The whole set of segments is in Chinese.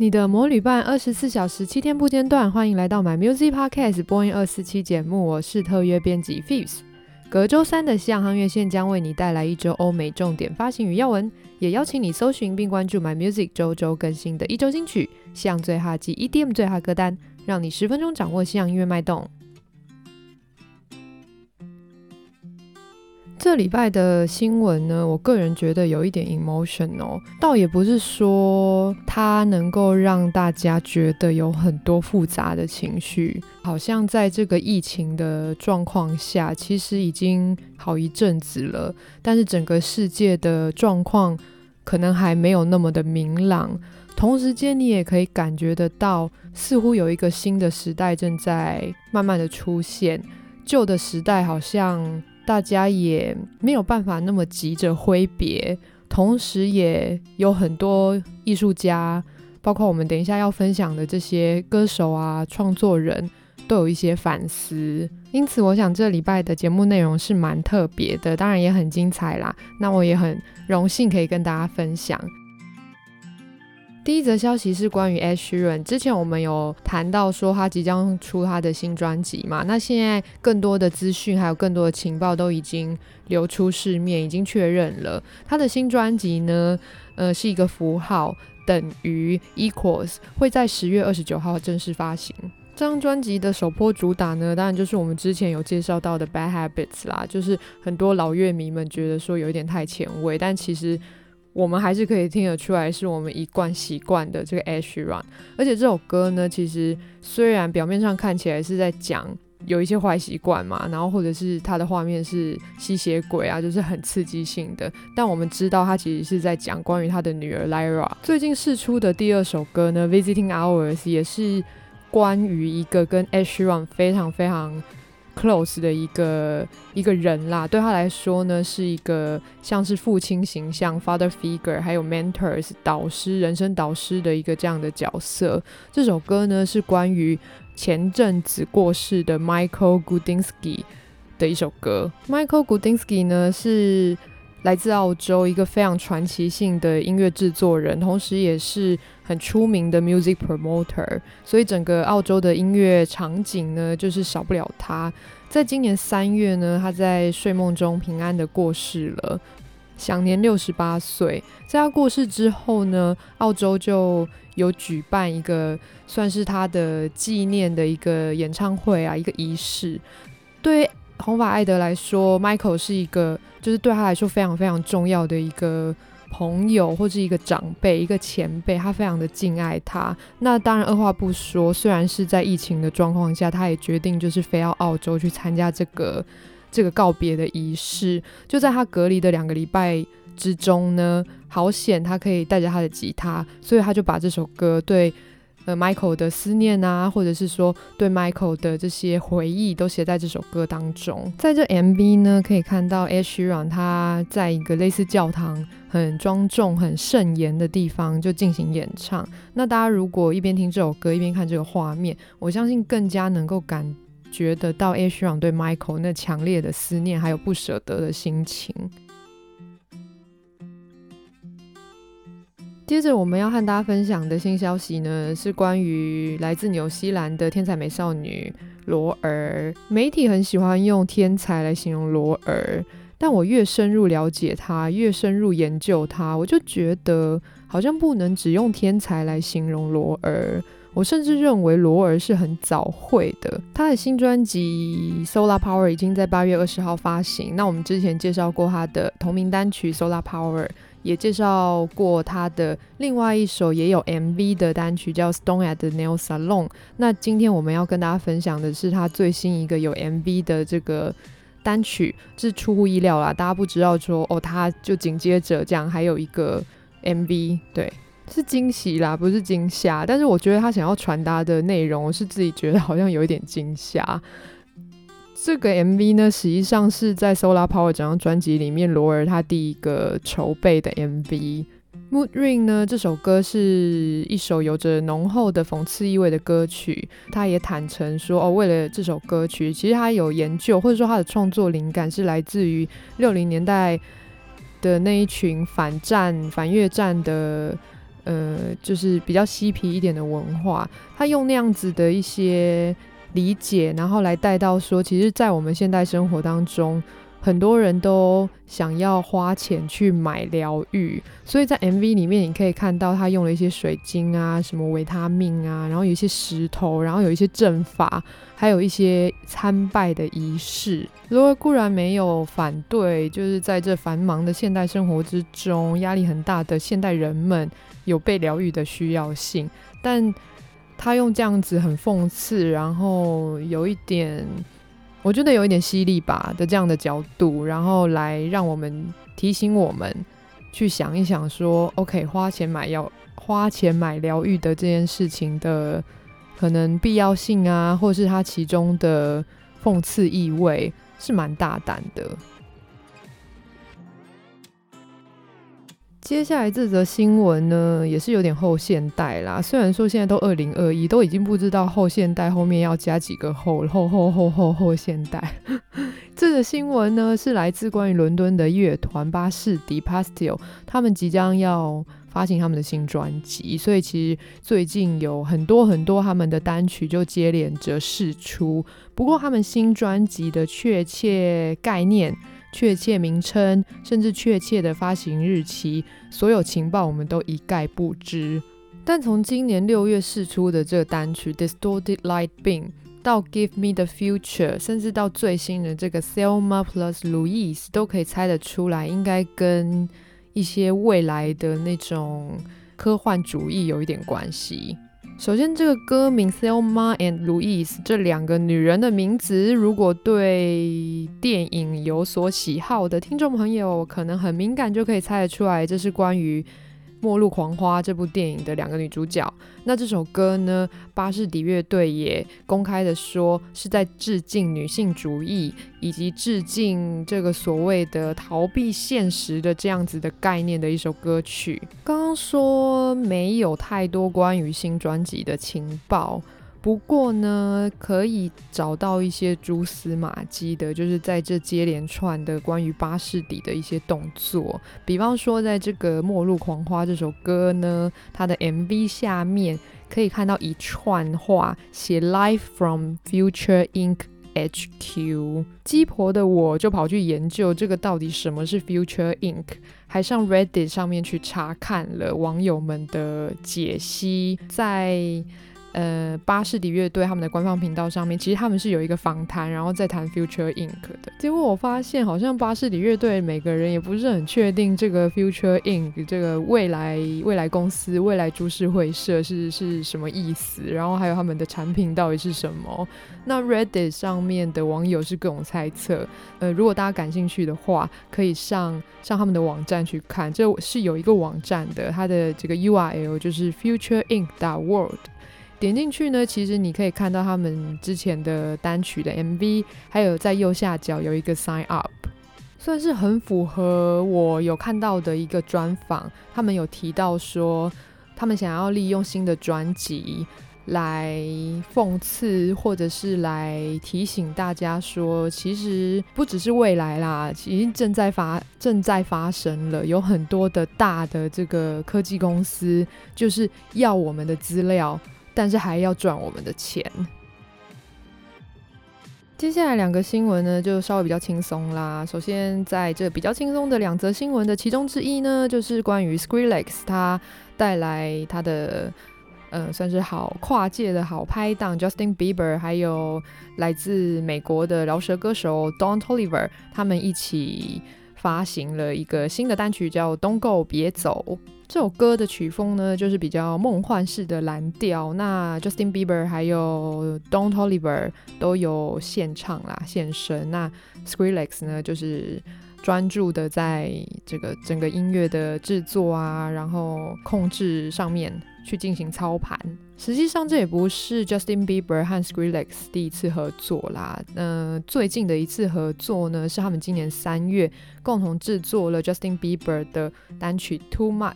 你的魔女伴，二十四小时七天不间断。欢迎来到 My Music Podcast 播音二四期节目，我是特约编辑 Fibs。隔周三的西洋夯乐线将为你带来一周欧美重点发行与要闻，也邀请你搜寻并关注 My Music 周周更新的一周新曲、西洋最哈及 EDM 最哈歌单，让你十分钟掌握西洋音乐脉动。这礼拜的新闻呢，我个人觉得有一点 emotion 哦，倒也不是说它能够让大家觉得有很多复杂的情绪，好像在这个疫情的状况下，其实已经好一阵子了，但是整个世界的状况可能还没有那么的明朗。同时间，你也可以感觉得到，似乎有一个新的时代正在慢慢的出现，旧的时代好像。大家也没有办法那么急着挥别，同时也有很多艺术家，包括我们等一下要分享的这些歌手啊、创作人，都有一些反思。因此，我想这礼拜的节目内容是蛮特别的，当然也很精彩啦。那我也很荣幸可以跟大家分享。第一则消息是关于 Ed Sheeran，之前我们有谈到说他即将出他的新专辑嘛，那现在更多的资讯还有更多的情报都已经流出市面，已经确认了他的新专辑呢，呃，是一个符号等于 equals，会在十月二十九号正式发行。这张专辑的首波主打呢，当然就是我们之前有介绍到的 Bad Habits 啦，就是很多老乐迷们觉得说有一点太前卫，但其实。我们还是可以听得出来，是我们一贯习惯的这个 Ash Ra，。而且这首歌呢，其实虽然表面上看起来是在讲有一些坏习惯嘛，然后或者是他的画面是吸血鬼啊，就是很刺激性的，但我们知道他其实是在讲关于他的女儿 Lyra。最近试出的第二首歌呢，《Visiting Hours》也是关于一个跟 Ash Ra 非常非常。Close 的一个一个人啦，对他来说呢，是一个像是父亲形象 （father figure），还有 mentors 导师、人生导师的一个这样的角色。这首歌呢，是关于前阵子过世的 Michael Gudinski 的一首歌。Michael Gudinski 呢，是来自澳洲一个非常传奇性的音乐制作人，同时也是很出名的 music promoter，所以整个澳洲的音乐场景呢，就是少不了他。在今年三月呢，他在睡梦中平安的过世了，享年六十八岁。在他过世之后呢，澳洲就有举办一个算是他的纪念的一个演唱会啊，一个仪式。对。红发艾德来说，Michael 是一个，就是对他来说非常非常重要的一个朋友，或是一个长辈、一个前辈，他非常的敬爱他。那当然，二话不说，虽然是在疫情的状况下，他也决定就是飞到澳洲去参加这个这个告别的仪式。就在他隔离的两个礼拜之中呢，好险他可以带着他的吉他，所以他就把这首歌对。呃，Michael 的思念啊，或者是说对 Michael 的这些回忆，都写在这首歌当中。在这 MV 呢，可以看到 Ed Sheeran 他在一个类似教堂、很庄重、很圣严的地方就进行演唱。那大家如果一边听这首歌，一边看这个画面，我相信更加能够感觉得到 Ed Sheeran 对 Michael 那强烈的思念，还有不舍得的心情。接着我们要和大家分享的新消息呢，是关于来自纽西兰的天才美少女罗儿。媒体很喜欢用天才来形容罗儿，但我越深入了解她，越深入研究她，我就觉得好像不能只用天才来形容罗儿。我甚至认为罗儿是很早会的。她的新专辑《Solar Power》已经在八月二十号发行。那我们之前介绍过她的同名单曲《Solar Power》。也介绍过他的另外一首也有 MV 的单曲，叫《Stone at the Nail Salon》。那今天我们要跟大家分享的是他最新一个有 MV 的这个单曲，是出乎意料啦，大家不知道说哦，他就紧接着这样还有一个 MV，对，是惊喜啦，不是惊吓。但是我觉得他想要传达的内容，我是自己觉得好像有一点惊吓。这个 MV 呢，实际上是在《Solar Power》这张专辑里面，罗尔他第一个筹备的 MV。Mood Ring 呢，这首歌是一首有着浓厚的讽刺意味的歌曲。他也坦诚说，哦，为了这首歌曲，其实他有研究，或者说他的创作灵感是来自于六零年代的那一群反战、反越战的呃，就是比较嬉皮一点的文化，他用那样子的一些理解，然后来带到说，其实，在我们现代生活当中，很多人都想要花钱去买疗愈，所以在 MV 里面你可以看到他用了一些水晶啊，什么维他命啊，然后有一些石头，然后有一些阵法，还有一些参拜的仪式。罗尔固然没有反对，就是在这繁忙的现代生活之中，压力很大的现代人们有被疗愈的需要性，但他用这样子很讽刺，然后有一点。我觉得有一点犀利吧的这样的角度，然后来让我们提醒我们去想一想说，OK，花钱买药、花钱买疗愈的这件事情的可能必要性啊，或是它其中的讽刺意味是蛮大胆的。接下来这则新闻呢，也是有点后现代啦。虽然说现在都二零二一，都已经不知道后现代后面要加几个后后后后后后现代。这则新闻呢，是来自关于伦敦的乐团巴士底 （Pastel），他们即将要发行他们的新专辑，所以其实最近有很多很多他们的单曲就接连着释出。不过他们新专辑的确切概念。确切名称，甚至确切的发行日期，所有情报我们都一概不知。但从今年六月释出的这个单曲《Distorted Light Beam》到《Give Me the Future》，甚至到最新的这个《Selma Plus Louise》，都可以猜得出来，应该跟一些未来的那种科幻主义有一点关系。首先，这个歌名 Selma and Louise 这两个女人的名字，如果对电影有所喜好的听众朋友，可能很敏感，就可以猜得出来，这是关于。《末路狂花》这部电影的两个女主角，那这首歌呢，巴士底乐队也公开的说是在致敬女性主义，以及致敬这个所谓的逃避现实的这样子的概念的一首歌曲。刚刚说没有太多关于新专辑的情报。不过呢，可以找到一些蛛丝马迹的，就是在这接连串的关于巴士底的一些动作。比方说，在这个《末路狂花》这首歌呢，它的 MV 下面可以看到一串话，写 “Live from Future Inc. HQ”。鸡婆的我就跑去研究这个到底什么是 Future Inc.，还上 Reddit 上面去查看了网友们的解析，在。呃，巴士底乐队他们的官方频道上面，其实他们是有一个访谈，然后再谈 Future Inc. 的。结果我发现，好像巴士底乐队每个人也不是很确定这个 Future Inc. 这个未来未来公司、未来株式会社是是什么意思，然后还有他们的产品到底是什么。那 Reddit 上面的网友是各种猜测。呃，如果大家感兴趣的话，可以上上他们的网站去看，这是有一个网站的，它的这个 URL 就是 Future Inc. World。点进去呢，其实你可以看到他们之前的单曲的 MV，还有在右下角有一个 Sign Up，算是很符合我有看到的一个专访。他们有提到说，他们想要利用新的专辑来讽刺，或者是来提醒大家说，其实不只是未来啦，已经正在发正在发生了，有很多的大的这个科技公司就是要我们的资料。但是还要赚我们的钱。接下来两个新闻呢，就稍微比较轻松啦。首先，在这比较轻松的两则新闻的其中之一呢，就是关于 Skrillex 他带来他的呃，算是好跨界的好拍档 Justin Bieber，还有来自美国的饶舌歌手 Don Toliver，他们一起发行了一个新的单曲，叫《Don't Go》，别走。这首歌的曲风呢，就是比较梦幻式的蓝调。那 Justin Bieber 还有 Don Toliver 都有献唱啦，献声。那 Skrillex 呢，就是专注的在这个整个音乐的制作啊，然后控制上面去进行操盘。实际上，这也不是 Justin Bieber 和 Skrillex 第一次合作啦。嗯、最近的一次合作呢，是他们今年三月共同制作了 Justin Bieber 的单曲《Too Much》。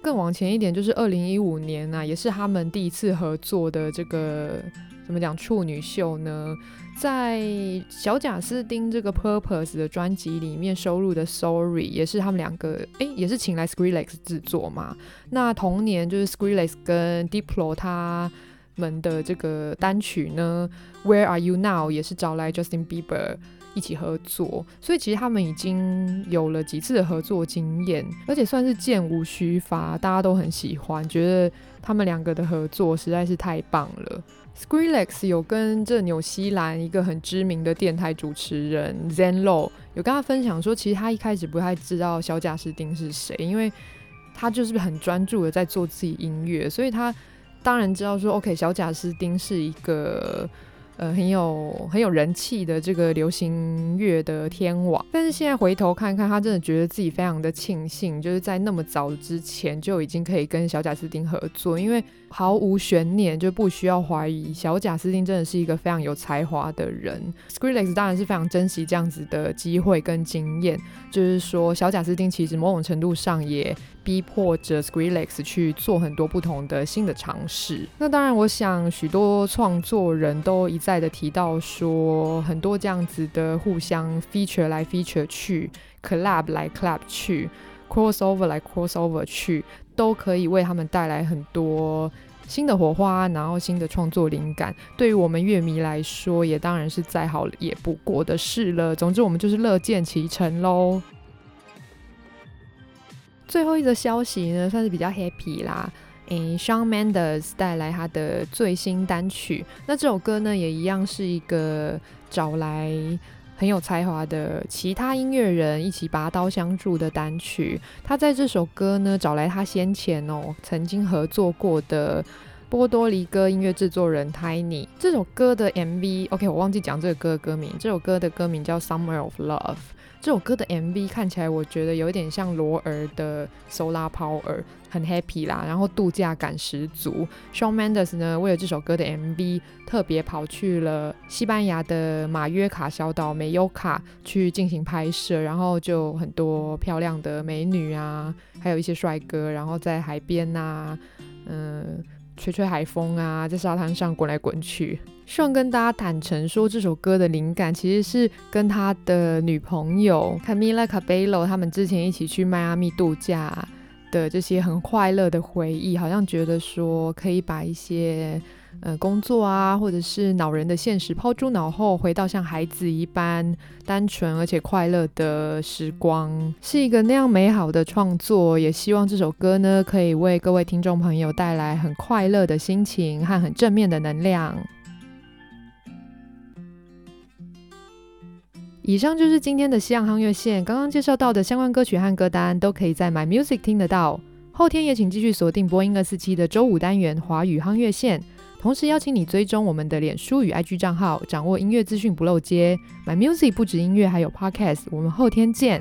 更往前一点，就是二零一五年啊，也是他们第一次合作的这个怎么讲处女秀呢？在小贾斯汀这个 Purpose 的专辑里面收录的 Sorry 也是他们两个，诶，也是请来 Skrillex 制作嘛。那同年就是 Skrillex 跟 Diplo 他们的这个单曲呢，Where Are You Now 也是找来 Justin Bieber 一起合作，所以其实他们已经有了几次的合作经验，而且算是箭无虚发，大家都很喜欢，觉得他们两个的合作实在是太棒了。Skrillex 有跟这纽西兰一个很知名的电台主持人 Zenlo 有跟他分享说，其实他一开始不太知道小贾斯汀是谁，因为他就是很专注的在做自己音乐，所以他当然知道说，OK，小贾斯汀是一个。呃，很有很有人气的这个流行乐的天王，但是现在回头看看，他真的觉得自己非常的庆幸，就是在那么早之前就已经可以跟小贾斯汀合作，因为毫无悬念，就不需要怀疑小贾斯汀真的是一个非常有才华的人。s c r e e l e x 当然是非常珍惜这样子的机会跟经验，就是说小贾斯汀其实某种程度上也逼迫着 Skrillex 去做很多不同的新的尝试。那当然，我想许多创作人都一再的提到说，很多这样子的互相 feature 来 feature 去，collab 来 collab 去，crossover 来 crossover 去，都可以为他们带来很多新的火花，然后新的创作灵感。对于我们乐迷来说，也当然是再好也不过的事了。总之，我们就是乐见其成喽。最后一则消息呢，算是比较 happy 啦。诶，Shawn Mendes 带来他的最新单曲，那这首歌呢，也一样是一个找来很有才华的其他音乐人一起拔刀相助的单曲。他在这首歌呢，找来他先前哦曾经合作过的波多黎各音乐制作人 Tiny。这首歌的 MV，OK，我忘记讲这个歌的歌名。这首歌的歌名叫 Summer of Love。这首歌的 MV 看起来，我觉得有点像罗尔的 Solar Power，很 happy 啦，然后度假感十足。Shawn Mendes 呢，为了这首歌的 MV，特别跑去了西班牙的马约卡小岛梅尤卡去进行拍摄，然后就很多漂亮的美女啊，还有一些帅哥，然后在海边呐、嗯。吹吹海风啊，在沙滩上滚来滚去。希望跟大家坦诚说，这首歌的灵感其实是跟他的女朋友 Camila Cabello 他们之前一起去迈阿密度假的这些很快乐的回忆，好像觉得说可以把一些。呃，工作啊，或者是恼人的现实抛诸脑后，回到像孩子一般单纯而且快乐的时光，是一个那样美好的创作。也希望这首歌呢，可以为各位听众朋友带来很快乐的心情和很正面的能量。以上就是今天的西洋夯乐线，刚刚介绍到的相关歌曲和歌单，都可以在 My Music 听得到。后天也请继续锁定播音二四七的周五单元华语夯月线。同时邀请你追踪我们的脸书与 IG 账号，掌握音乐资讯不漏接。My Music 不止音乐，还有 Podcast。我们后天见。